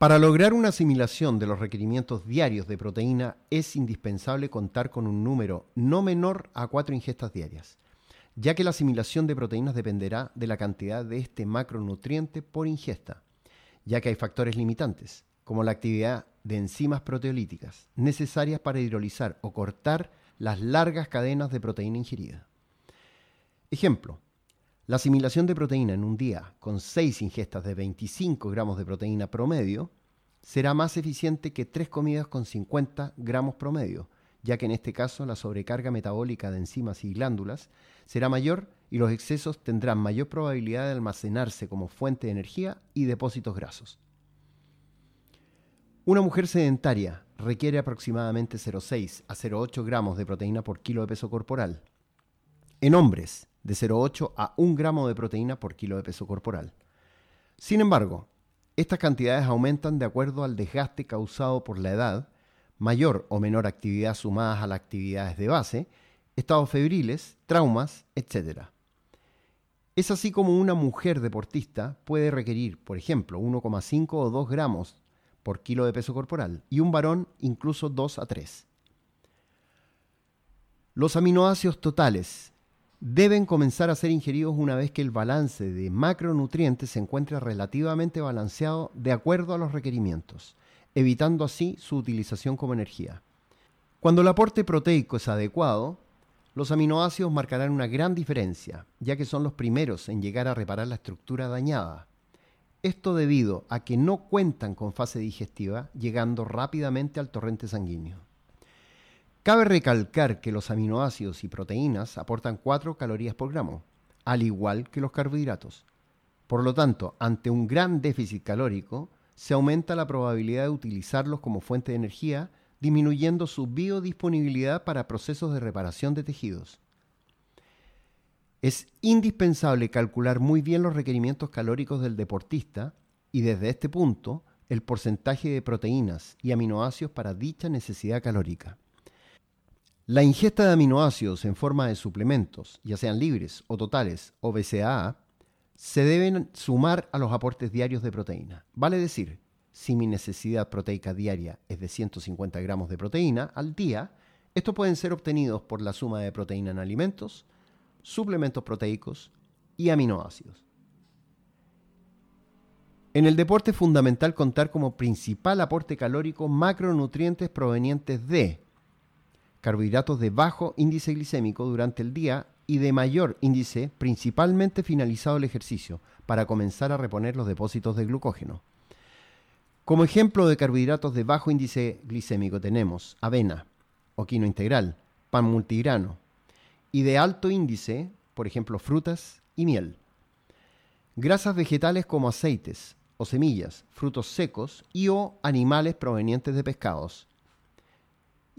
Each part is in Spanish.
Para lograr una asimilación de los requerimientos diarios de proteína es indispensable contar con un número no menor a cuatro ingestas diarias, ya que la asimilación de proteínas dependerá de la cantidad de este macronutriente por ingesta, ya que hay factores limitantes, como la actividad de enzimas proteolíticas necesarias para hidrolizar o cortar las largas cadenas de proteína ingerida. Ejemplo, la asimilación de proteína en un día con 6 ingestas de 25 gramos de proteína promedio será más eficiente que 3 comidas con 50 gramos promedio, ya que en este caso la sobrecarga metabólica de enzimas y glándulas será mayor y los excesos tendrán mayor probabilidad de almacenarse como fuente de energía y depósitos grasos. Una mujer sedentaria requiere aproximadamente 0,6 a 0,8 gramos de proteína por kilo de peso corporal. En hombres, de 0,8 a 1 gramo de proteína por kilo de peso corporal. Sin embargo, estas cantidades aumentan de acuerdo al desgaste causado por la edad, mayor o menor actividad sumadas a las actividades de base, estados febriles, traumas, etc. Es así como una mujer deportista puede requerir, por ejemplo, 1,5 o 2 gramos por kilo de peso corporal y un varón incluso 2 a 3. Los aminoácidos totales deben comenzar a ser ingeridos una vez que el balance de macronutrientes se encuentre relativamente balanceado de acuerdo a los requerimientos, evitando así su utilización como energía. Cuando el aporte proteico es adecuado, los aminoácidos marcarán una gran diferencia, ya que son los primeros en llegar a reparar la estructura dañada. Esto debido a que no cuentan con fase digestiva, llegando rápidamente al torrente sanguíneo. Cabe recalcar que los aminoácidos y proteínas aportan 4 calorías por gramo, al igual que los carbohidratos. Por lo tanto, ante un gran déficit calórico, se aumenta la probabilidad de utilizarlos como fuente de energía, disminuyendo su biodisponibilidad para procesos de reparación de tejidos. Es indispensable calcular muy bien los requerimientos calóricos del deportista y desde este punto el porcentaje de proteínas y aminoácidos para dicha necesidad calórica. La ingesta de aminoácidos en forma de suplementos, ya sean libres o totales o BCAA, se deben sumar a los aportes diarios de proteína. Vale decir, si mi necesidad proteica diaria es de 150 gramos de proteína al día, estos pueden ser obtenidos por la suma de proteína en alimentos, suplementos proteicos y aminoácidos. En el deporte es fundamental contar como principal aporte calórico macronutrientes provenientes de carbohidratos de bajo índice glicémico durante el día y de mayor índice principalmente finalizado el ejercicio para comenzar a reponer los depósitos de glucógeno. Como ejemplo de carbohidratos de bajo índice glicémico tenemos avena o quino integral, pan multigrano y de alto índice, por ejemplo, frutas y miel. Grasas vegetales como aceites o semillas, frutos secos y o animales provenientes de pescados,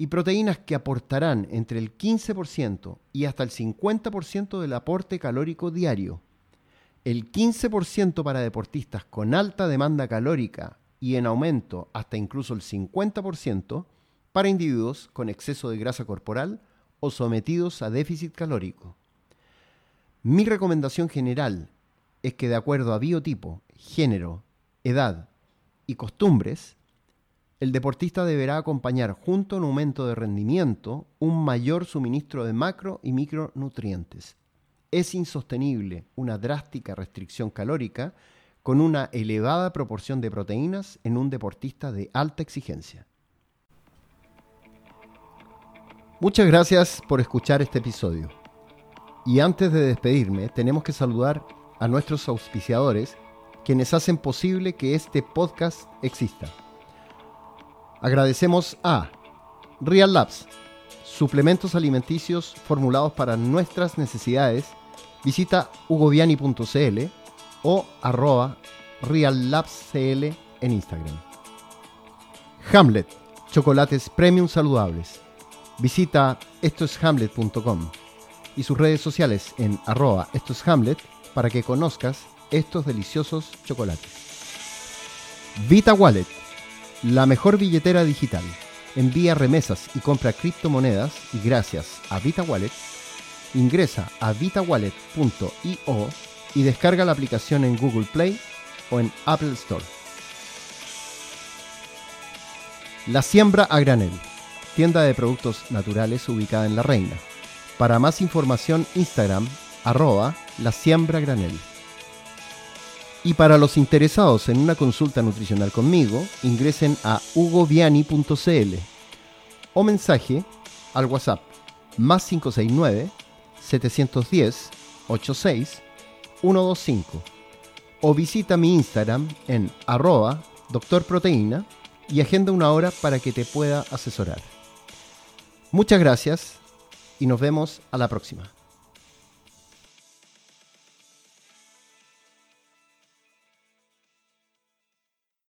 y proteínas que aportarán entre el 15% y hasta el 50% del aporte calórico diario. El 15% para deportistas con alta demanda calórica y en aumento hasta incluso el 50% para individuos con exceso de grasa corporal o sometidos a déficit calórico. Mi recomendación general es que de acuerdo a biotipo, género, edad y costumbres, el deportista deberá acompañar junto a un aumento de rendimiento un mayor suministro de macro y micronutrientes. Es insostenible una drástica restricción calórica con una elevada proporción de proteínas en un deportista de alta exigencia. Muchas gracias por escuchar este episodio. Y antes de despedirme, tenemos que saludar a nuestros auspiciadores, quienes hacen posible que este podcast exista. Agradecemos a Real Labs, suplementos alimenticios formulados para nuestras necesidades. Visita hugoviani.cl o arroba reallabscl en Instagram. Hamlet, chocolates premium saludables. Visita estoeshamlet.com y sus redes sociales en arroba estoeshamlet para que conozcas estos deliciosos chocolates. Vita Wallet la mejor billetera digital. Envía remesas y compra criptomonedas y gracias a VitaWallet, ingresa a vitawallet.io y descarga la aplicación en Google Play o en Apple Store. La Siembra a Granel, tienda de productos naturales ubicada en La Reina. Para más información, Instagram, arroba La Siembra Granel. Y para los interesados en una consulta nutricional conmigo, ingresen a hugoviani.cl o mensaje al WhatsApp más 569 710 86 125 o visita mi Instagram en arroba doctorproteína y agenda una hora para que te pueda asesorar. Muchas gracias y nos vemos a la próxima.